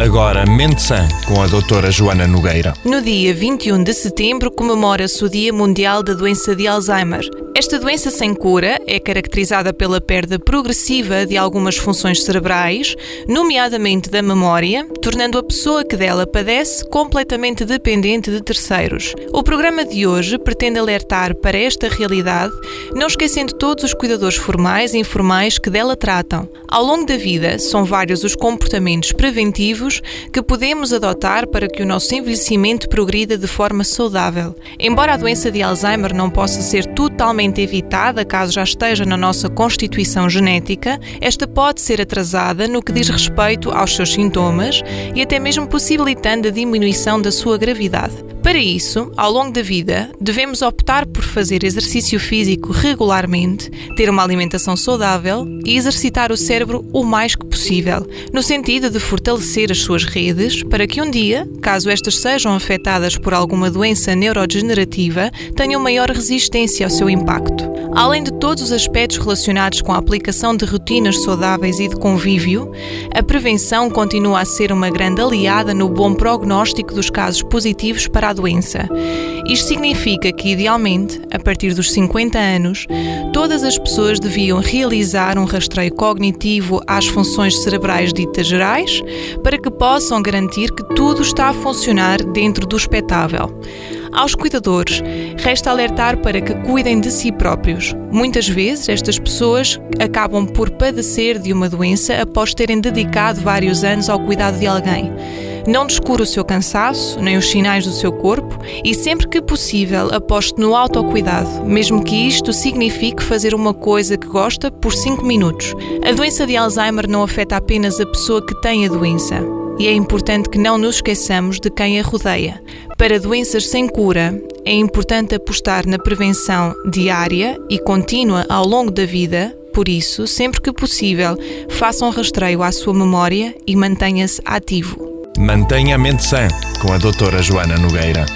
Agora, Mente Sã, com a doutora Joana Nogueira. No dia 21 de setembro comemora-se o Dia Mundial da Doença de Alzheimer. Esta doença sem cura é caracterizada pela perda progressiva de algumas funções cerebrais, nomeadamente da memória, tornando a pessoa que dela padece completamente dependente de terceiros. O programa de hoje pretende alertar para esta realidade, não esquecendo todos os cuidadores formais e informais que dela tratam. Ao longo da vida, são vários os comportamentos preventivos que podemos adotar para que o nosso envelhecimento progrida de forma saudável. Embora a doença de Alzheimer não possa ser totalmente evitada caso já esteja na nossa constituição genética, esta pode ser atrasada no que diz respeito aos seus sintomas e até mesmo possibilitando a diminuição da sua gravidade. Para isso, ao longo da vida, devemos optar por fazer exercício físico regularmente, ter uma alimentação saudável e exercitar o cérebro o mais que possível, no sentido de fortalecer as suas redes para que um dia, caso estas sejam afetadas por alguma doença neurodegenerativa, tenham maior resistência ao seu impacto. Além de todos os aspectos relacionados com a aplicação de rotinas saudáveis e de convívio, a prevenção continua a ser uma grande aliada no bom prognóstico dos casos positivos para a doença. Isto significa que, idealmente, a partir dos 50 anos, todas as pessoas deviam realizar um rastreio cognitivo às funções cerebrais ditas gerais para que possam garantir que tudo está a funcionar dentro do espetável. Aos cuidadores, resta alertar para que cuidem de si próprios. Muitas vezes, estas pessoas acabam por padecer de uma doença após terem dedicado vários anos ao cuidado de alguém. Não descure o seu cansaço, nem os sinais do seu corpo e, sempre que possível, aposte no autocuidado, mesmo que isto signifique fazer uma coisa que gosta por 5 minutos. A doença de Alzheimer não afeta apenas a pessoa que tem a doença e é importante que não nos esqueçamos de quem a rodeia. Para doenças sem cura, é importante apostar na prevenção diária e contínua ao longo da vida. Por isso, sempre que possível, faça um rastreio à sua memória e mantenha-se ativo. Mantenha a mente sã, com a doutora Joana Nogueira.